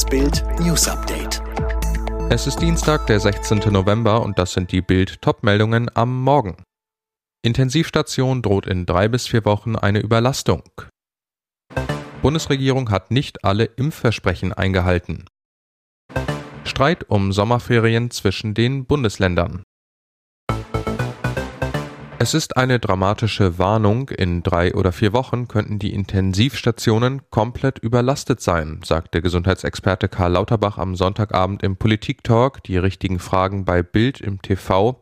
Das Bild News Update. Es ist Dienstag, der 16. November und das sind die Bild Topmeldungen am Morgen. Intensivstation droht in drei bis vier Wochen eine Überlastung. Bundesregierung hat nicht alle Impfversprechen eingehalten. Streit um Sommerferien zwischen den Bundesländern. Es ist eine dramatische Warnung. In drei oder vier Wochen könnten die Intensivstationen komplett überlastet sein, sagte Gesundheitsexperte Karl Lauterbach am Sonntagabend im Politiktalk. Die richtigen Fragen bei Bild im TV.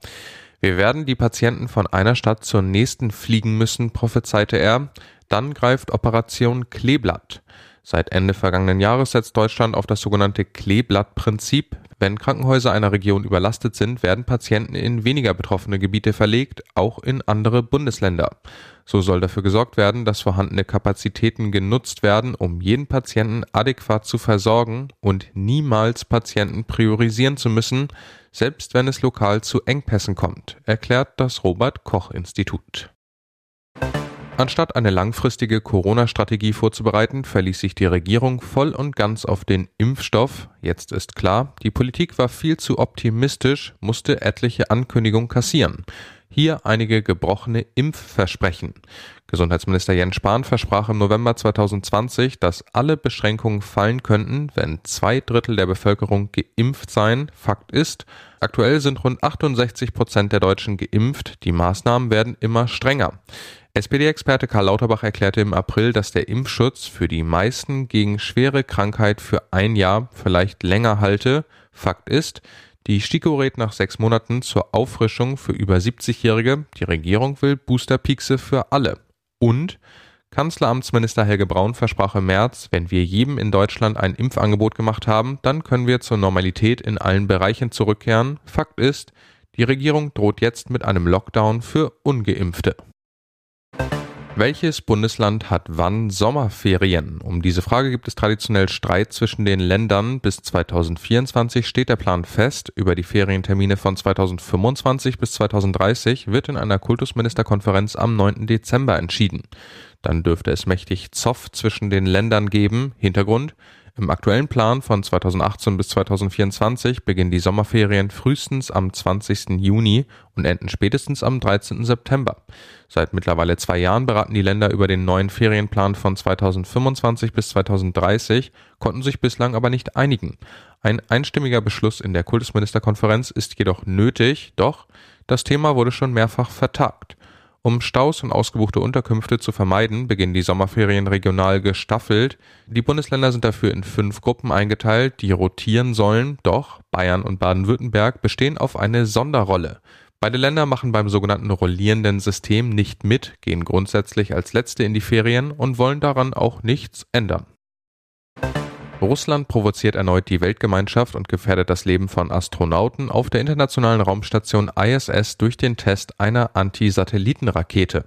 Wir werden die Patienten von einer Stadt zur nächsten fliegen müssen, prophezeite er. Dann greift Operation Kleeblatt. Seit Ende vergangenen Jahres setzt Deutschland auf das sogenannte Kleeblattprinzip. Wenn Krankenhäuser einer Region überlastet sind, werden Patienten in weniger betroffene Gebiete verlegt, auch in andere Bundesländer. So soll dafür gesorgt werden, dass vorhandene Kapazitäten genutzt werden, um jeden Patienten adäquat zu versorgen und niemals Patienten priorisieren zu müssen, selbst wenn es lokal zu Engpässen kommt, erklärt das Robert Koch Institut. Anstatt eine langfristige Corona-Strategie vorzubereiten, verließ sich die Regierung voll und ganz auf den Impfstoff. Jetzt ist klar, die Politik war viel zu optimistisch, musste etliche Ankündigungen kassieren. Hier einige gebrochene Impfversprechen. Gesundheitsminister Jens Spahn versprach im November 2020, dass alle Beschränkungen fallen könnten, wenn zwei Drittel der Bevölkerung geimpft seien. Fakt ist, aktuell sind rund 68 Prozent der Deutschen geimpft. Die Maßnahmen werden immer strenger. SPD-Experte Karl Lauterbach erklärte im April, dass der Impfschutz für die meisten gegen schwere Krankheit für ein Jahr, vielleicht länger halte. Fakt ist, die STIKO rät nach sechs Monaten zur Auffrischung für über 70-Jährige. Die Regierung will Boosterpiekse für alle. Und Kanzleramtsminister Helge Braun versprach im März, wenn wir jedem in Deutschland ein Impfangebot gemacht haben, dann können wir zur Normalität in allen Bereichen zurückkehren. Fakt ist, die Regierung droht jetzt mit einem Lockdown für ungeimpfte. Welches Bundesland hat wann Sommerferien? Um diese Frage gibt es traditionell Streit zwischen den Ländern. Bis 2024 steht der Plan fest. Über die Ferientermine von 2025 bis 2030 wird in einer Kultusministerkonferenz am 9. Dezember entschieden. Dann dürfte es mächtig Zoff zwischen den Ländern geben. Hintergrund im aktuellen Plan von 2018 bis 2024 beginnen die Sommerferien frühestens am 20. Juni und enden spätestens am 13. September. Seit mittlerweile zwei Jahren beraten die Länder über den neuen Ferienplan von 2025 bis 2030, konnten sich bislang aber nicht einigen. Ein einstimmiger Beschluss in der Kultusministerkonferenz ist jedoch nötig, doch das Thema wurde schon mehrfach vertagt. Um Staus und ausgebuchte Unterkünfte zu vermeiden, beginnen die Sommerferien regional gestaffelt. Die Bundesländer sind dafür in fünf Gruppen eingeteilt, die rotieren sollen, doch Bayern und Baden-Württemberg bestehen auf eine Sonderrolle. Beide Länder machen beim sogenannten rollierenden System nicht mit, gehen grundsätzlich als Letzte in die Ferien und wollen daran auch nichts ändern. Russland provoziert erneut die Weltgemeinschaft und gefährdet das Leben von Astronauten auf der internationalen Raumstation ISS durch den Test einer Anti-Satelliten-Rakete.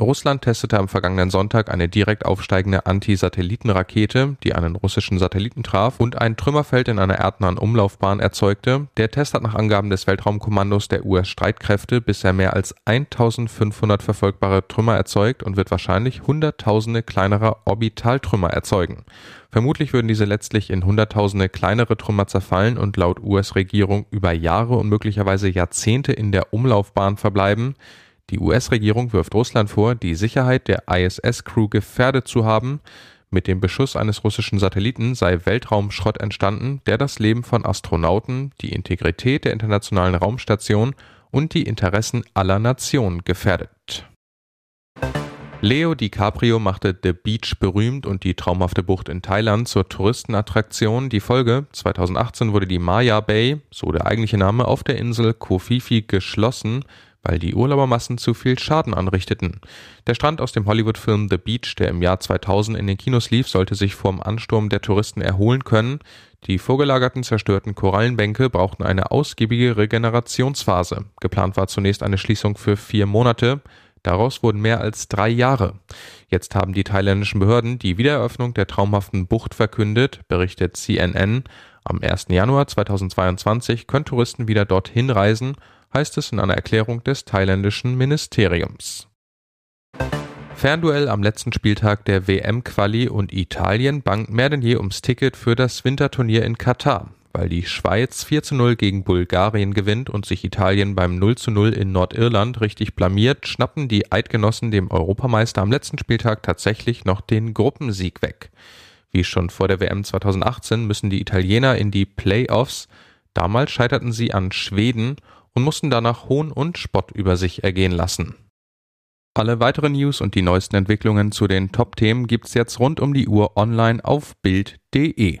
Russland testete am vergangenen Sonntag eine direkt aufsteigende Anti-Satelliten-Rakete, die einen russischen Satelliten traf und ein Trümmerfeld in einer erdnahen Umlaufbahn erzeugte. Der Test hat nach Angaben des Weltraumkommandos der US-Streitkräfte bisher mehr als 1500 verfolgbare Trümmer erzeugt und wird wahrscheinlich Hunderttausende kleinerer Orbitaltrümmer erzeugen. Vermutlich würden diese letztlich in Hunderttausende kleinere Trümmer zerfallen und laut US-Regierung über Jahre und möglicherweise Jahrzehnte in der Umlaufbahn verbleiben. Die US-Regierung wirft Russland vor, die Sicherheit der ISS-Crew gefährdet zu haben. Mit dem Beschuss eines russischen Satelliten sei Weltraumschrott entstanden, der das Leben von Astronauten, die Integrität der internationalen Raumstation und die Interessen aller Nationen gefährdet. Leo DiCaprio machte The Beach berühmt und die traumhafte Bucht in Thailand zur Touristenattraktion. Die Folge 2018 wurde die Maya Bay, so der eigentliche Name, auf der Insel Kofifi geschlossen, weil die Urlaubermassen zu viel Schaden anrichteten. Der Strand aus dem Hollywood-Film The Beach, der im Jahr 2000 in den Kinos lief, sollte sich vom Ansturm der Touristen erholen können. Die vorgelagerten zerstörten Korallenbänke brauchten eine ausgiebige Regenerationsphase. Geplant war zunächst eine Schließung für vier Monate. Daraus wurden mehr als drei Jahre. Jetzt haben die thailändischen Behörden die Wiedereröffnung der traumhaften Bucht verkündet, berichtet CNN. Am 1. Januar 2022 können Touristen wieder dorthin reisen, heißt es in einer Erklärung des thailändischen Ministeriums. Fernduell am letzten Spieltag der WM-Quali und Italien bangt mehr denn je ums Ticket für das Winterturnier in Katar. Weil die Schweiz 4 zu 0 gegen Bulgarien gewinnt und sich Italien beim 0 zu 0 in Nordirland richtig blamiert, schnappen die Eidgenossen dem Europameister am letzten Spieltag tatsächlich noch den Gruppensieg weg. Wie schon vor der WM 2018 müssen die Italiener in die Playoffs. Damals scheiterten sie an Schweden und mussten danach Hohn und Spott über sich ergehen lassen. Alle weiteren News und die neuesten Entwicklungen zu den Top-Themen gibt's jetzt rund um die Uhr online auf Bild.de.